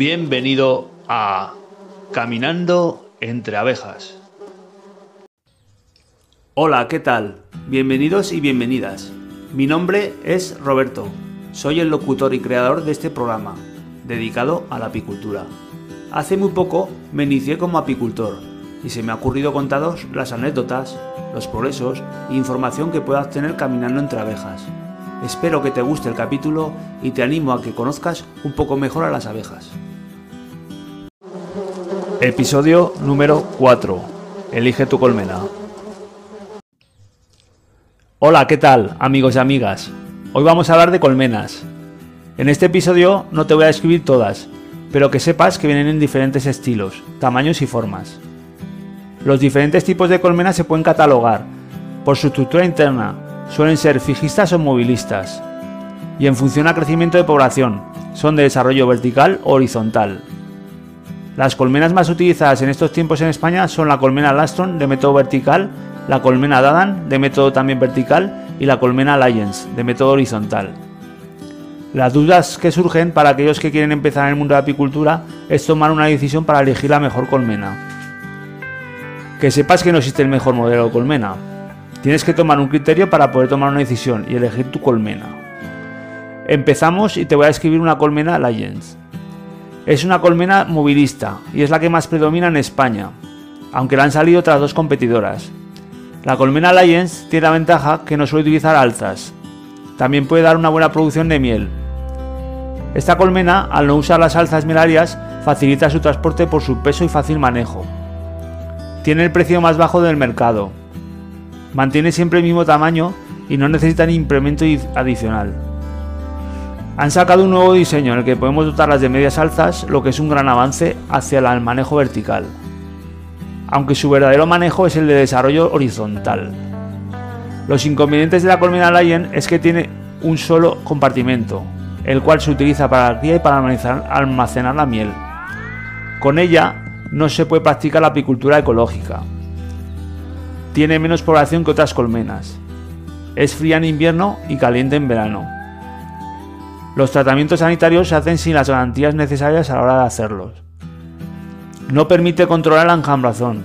Bienvenido a Caminando entre abejas. Hola, ¿qué tal? Bienvenidos y bienvenidas. Mi nombre es Roberto. Soy el locutor y creador de este programa, dedicado a la apicultura. Hace muy poco me inicié como apicultor y se me ha ocurrido contaros las anécdotas, los progresos e información que puedas tener caminando entre abejas. Espero que te guste el capítulo y te animo a que conozcas un poco mejor a las abejas. Episodio número 4. Elige tu colmena. Hola, ¿qué tal, amigos y amigas? Hoy vamos a hablar de colmenas. En este episodio no te voy a describir todas, pero que sepas que vienen en diferentes estilos, tamaños y formas. Los diferentes tipos de colmenas se pueden catalogar por su estructura interna, suelen ser fijistas o movilistas, y en función al crecimiento de población, son de desarrollo vertical o horizontal. Las colmenas más utilizadas en estos tiempos en España son la colmena Lastron de método vertical, la colmena Dadan de método también vertical y la colmena Alliance de método horizontal. Las dudas que surgen para aquellos que quieren empezar en el mundo de la apicultura es tomar una decisión para elegir la mejor colmena. Que sepas que no existe el mejor modelo de colmena, Tienes que tomar un criterio para poder tomar una decisión y elegir tu colmena. Empezamos y te voy a escribir una colmena Lions. Es una colmena movilista y es la que más predomina en España, aunque le han salido otras dos competidoras. La colmena Lions tiene la ventaja que no suele utilizar alzas. También puede dar una buena producción de miel. Esta colmena, al no usar las alzas mielarias, facilita su transporte por su peso y fácil manejo. Tiene el precio más bajo del mercado, mantiene siempre el mismo tamaño y no necesita ni implemento adicional. Han sacado un nuevo diseño en el que podemos dotarlas de medias alzas, lo que es un gran avance hacia el manejo vertical, aunque su verdadero manejo es el de desarrollo horizontal. Los inconvenientes de la colmena Lion es que tiene un solo compartimento, el cual se utiliza para la cría y para almacenar la miel. Con ella no se puede practicar la apicultura ecológica, tiene menos población que otras colmenas. Es fría en invierno y caliente en verano. Los tratamientos sanitarios se hacen sin las garantías necesarias a la hora de hacerlos. No permite controlar la enjambrazón.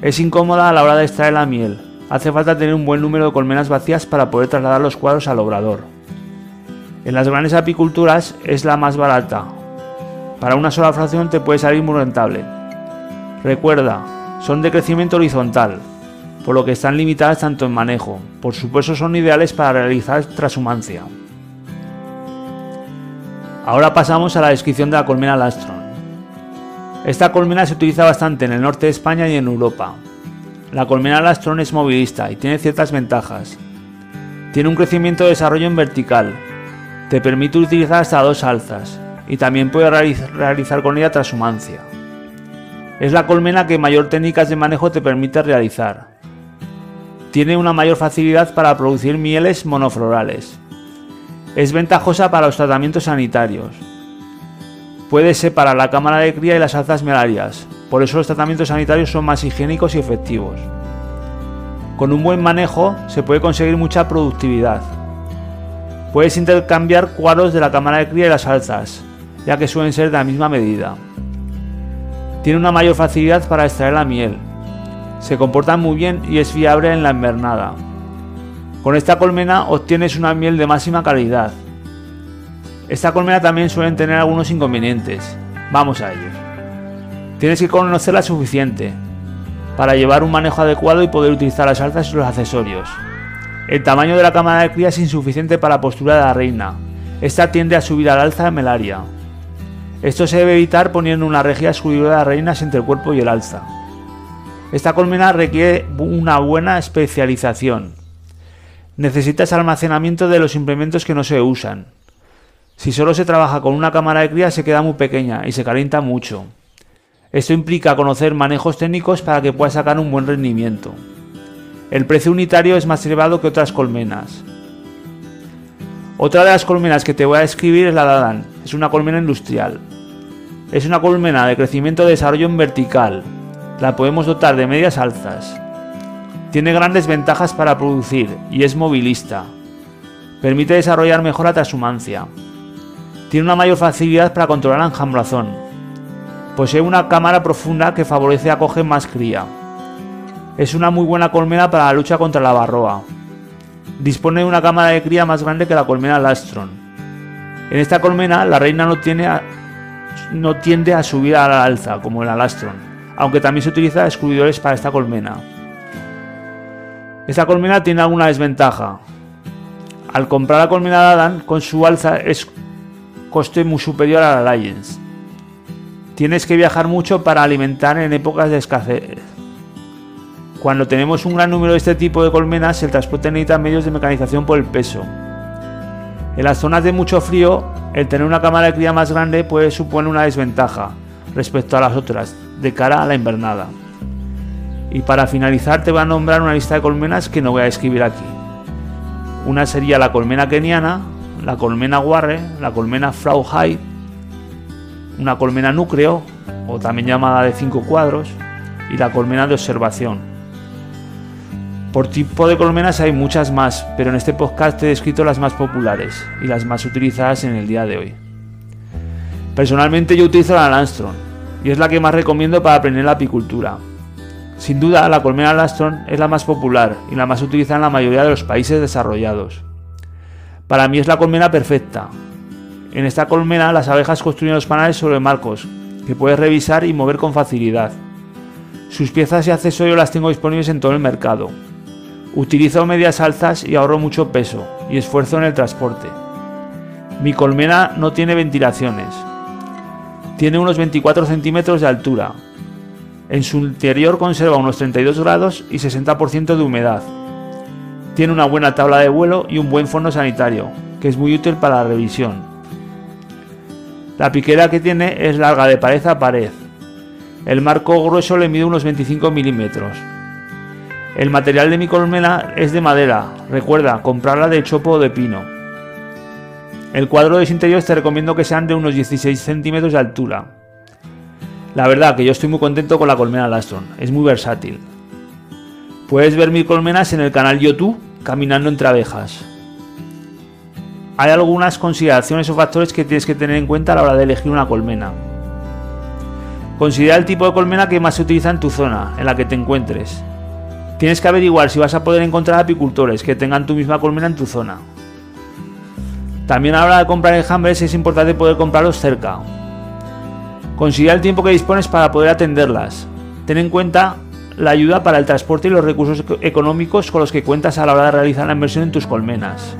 Es incómoda a la hora de extraer la miel. Hace falta tener un buen número de colmenas vacías para poder trasladar los cuadros al obrador. En las grandes apiculturas es la más barata. Para una sola fracción te puede salir muy rentable. Recuerda, son de crecimiento horizontal, por lo que están limitadas tanto en manejo. Por supuesto son ideales para realizar transhumancia. Ahora pasamos a la descripción de la colmena Lastron. Esta colmena se utiliza bastante en el norte de España y en Europa. La colmena Lastron es movilista y tiene ciertas ventajas. Tiene un crecimiento de desarrollo en vertical, te permite utilizar hasta dos alzas y también puede realizar con ella transhumancia. Es la colmena que mayor técnicas de manejo te permite realizar, tiene una mayor facilidad para producir mieles monoflorales. Es ventajosa para los tratamientos sanitarios. Puede separar la cámara de cría y las alzas melarias, por eso los tratamientos sanitarios son más higiénicos y efectivos. Con un buen manejo se puede conseguir mucha productividad. Puedes intercambiar cuadros de la cámara de cría y las alzas, ya que suelen ser de la misma medida. Tiene una mayor facilidad para extraer la miel, se comporta muy bien y es fiable en la invernada. Con esta colmena obtienes una miel de máxima calidad. Esta colmena también suelen tener algunos inconvenientes. Vamos a ellos. Tienes que conocerla suficiente para llevar un manejo adecuado y poder utilizar las alzas y los accesorios. El tamaño de la cámara de cría es insuficiente para la postura de la reina. Esta tiende a subir al alza de melaria. Esto se debe evitar poniendo una regia excluida de las reinas entre el cuerpo y el alza. Esta colmena requiere una buena especialización. Necesitas almacenamiento de los implementos que no se usan. Si solo se trabaja con una cámara de cría se queda muy pequeña y se calienta mucho. Esto implica conocer manejos técnicos para que puedas sacar un buen rendimiento. El precio unitario es más elevado que otras colmenas. Otra de las colmenas que te voy a describir es la Dadan. Es una colmena industrial. Es una colmena de crecimiento y desarrollo en vertical, la podemos dotar de medias alzas. Tiene grandes ventajas para producir y es movilista. Permite desarrollar mejor la transhumancia. Tiene una mayor facilidad para controlar la enjambrazón. Posee una cámara profunda que favorece acoger más cría. Es una muy buena colmena para la lucha contra la barroa. Dispone de una cámara de cría más grande que la colmena Lastron. En esta colmena la reina no, tiene no tiende a subir a la alza como en la Lastron, aunque también se utiliza excluidores para esta colmena. Esta colmena tiene alguna desventaja. Al comprar la colmena de Adam con su alza es coste muy superior a la Lions. Tienes que viajar mucho para alimentar en épocas de escasez. Cuando tenemos un gran número de este tipo de colmenas, el transporte necesita medios de mecanización por el peso. En las zonas de mucho frío, el tener una cámara de cría más grande puede suponer una desventaja respecto a las otras, de cara a la invernada. Y para finalizar te voy a nombrar una lista de colmenas que no voy a escribir aquí. Una sería la colmena keniana, la colmena guarre, la colmena Frauheit, una colmena núcleo, o también llamada de cinco cuadros, y la colmena de observación. Por tipo de colmenas hay muchas más, pero en este podcast he descrito las más populares y las más utilizadas en el día de hoy. Personalmente yo utilizo la Landstrom y es la que más recomiendo para aprender la apicultura. Sin duda, la colmena Landstrom es la más popular y la más utilizada en la mayoría de los países desarrollados. Para mí es la colmena perfecta. En esta colmena las abejas construyen los panales sobre marcos, que puedes revisar y mover con facilidad. Sus piezas y accesorios las tengo disponibles en todo el mercado. Utilizo medias alzas y ahorro mucho peso y esfuerzo en el transporte. Mi colmena no tiene ventilaciones. Tiene unos 24 centímetros de altura. En su interior conserva unos 32 grados y 60% de humedad. Tiene una buena tabla de vuelo y un buen fondo sanitario, que es muy útil para la revisión. La piquera que tiene es larga de pared a pared. El marco grueso le mide unos 25 milímetros. El material de mi colmena es de madera, recuerda comprarla de chopo o de pino. El cuadro de interiores te recomiendo que sean de unos 16 centímetros de altura. La verdad que yo estoy muy contento con la colmena Lastron, es muy versátil. Puedes ver mis colmenas en el canal YouTube Caminando entre abejas. Hay algunas consideraciones o factores que tienes que tener en cuenta a la hora de elegir una colmena. Considera el tipo de colmena que más se utiliza en tu zona, en la que te encuentres. Tienes que averiguar si vas a poder encontrar apicultores que tengan tu misma colmena en tu zona. También a la hora de comprar enjambres es importante poder comprarlos cerca. Considera el tiempo que dispones para poder atenderlas. Ten en cuenta la ayuda para el transporte y los recursos económicos con los que cuentas a la hora de realizar la inversión en tus colmenas.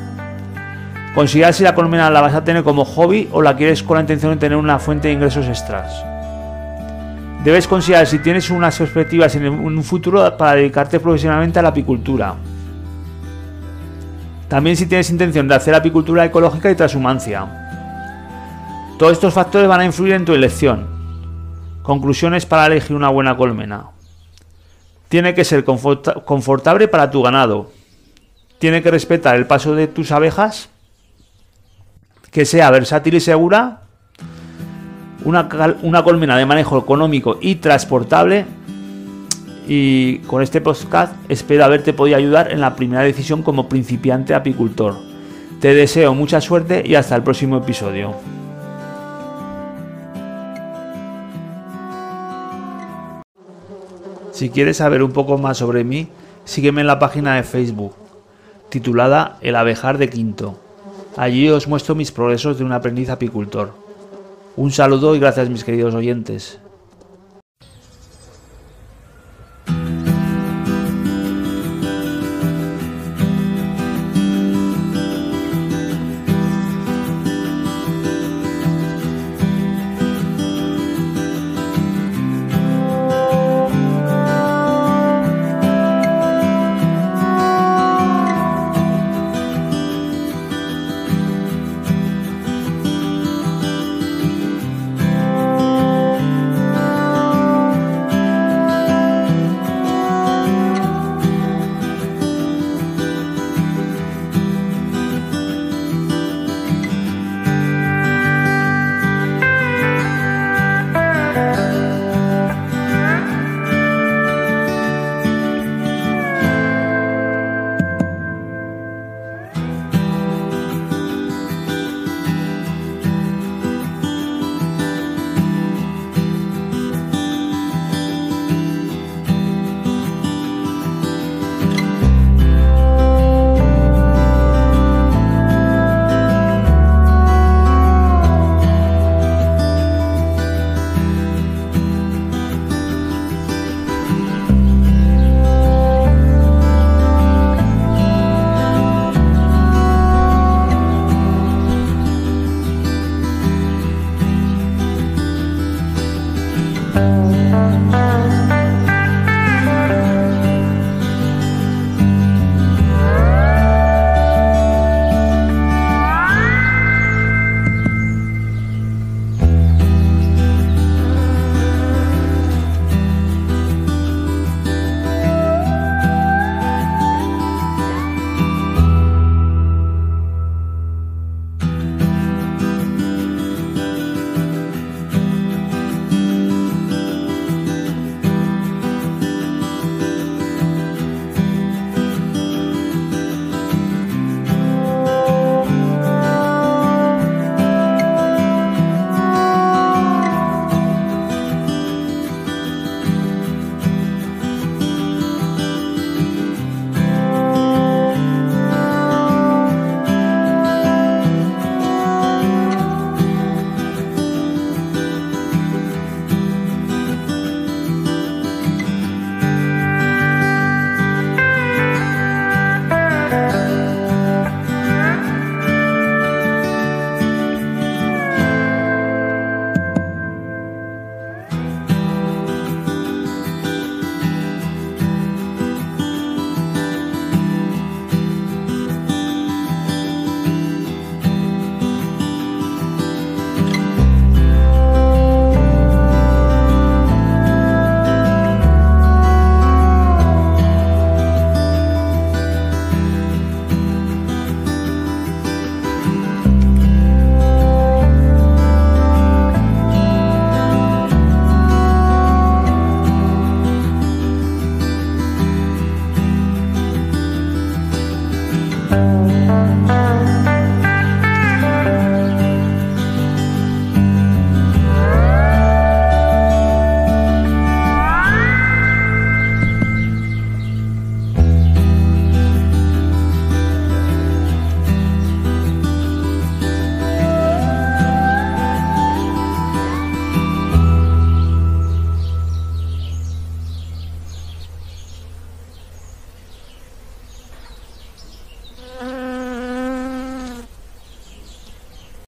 Considera si la colmena la vas a tener como hobby o la quieres con la intención de tener una fuente de ingresos extras. Debes considerar si tienes unas perspectivas en un futuro para dedicarte profesionalmente a la apicultura. También si tienes intención de hacer apicultura ecológica y transhumancia. Todos estos factores van a influir en tu elección. Conclusiones para elegir una buena colmena. Tiene que ser confortable para tu ganado. Tiene que respetar el paso de tus abejas. Que sea versátil y segura. Una, una colmena de manejo económico y transportable. Y con este podcast espero haberte podido ayudar en la primera decisión como principiante apicultor. Te deseo mucha suerte y hasta el próximo episodio. Si quieres saber un poco más sobre mí, sígueme en la página de Facebook, titulada El abejar de Quinto. Allí os muestro mis progresos de un aprendiz apicultor. Un saludo y gracias mis queridos oyentes. love.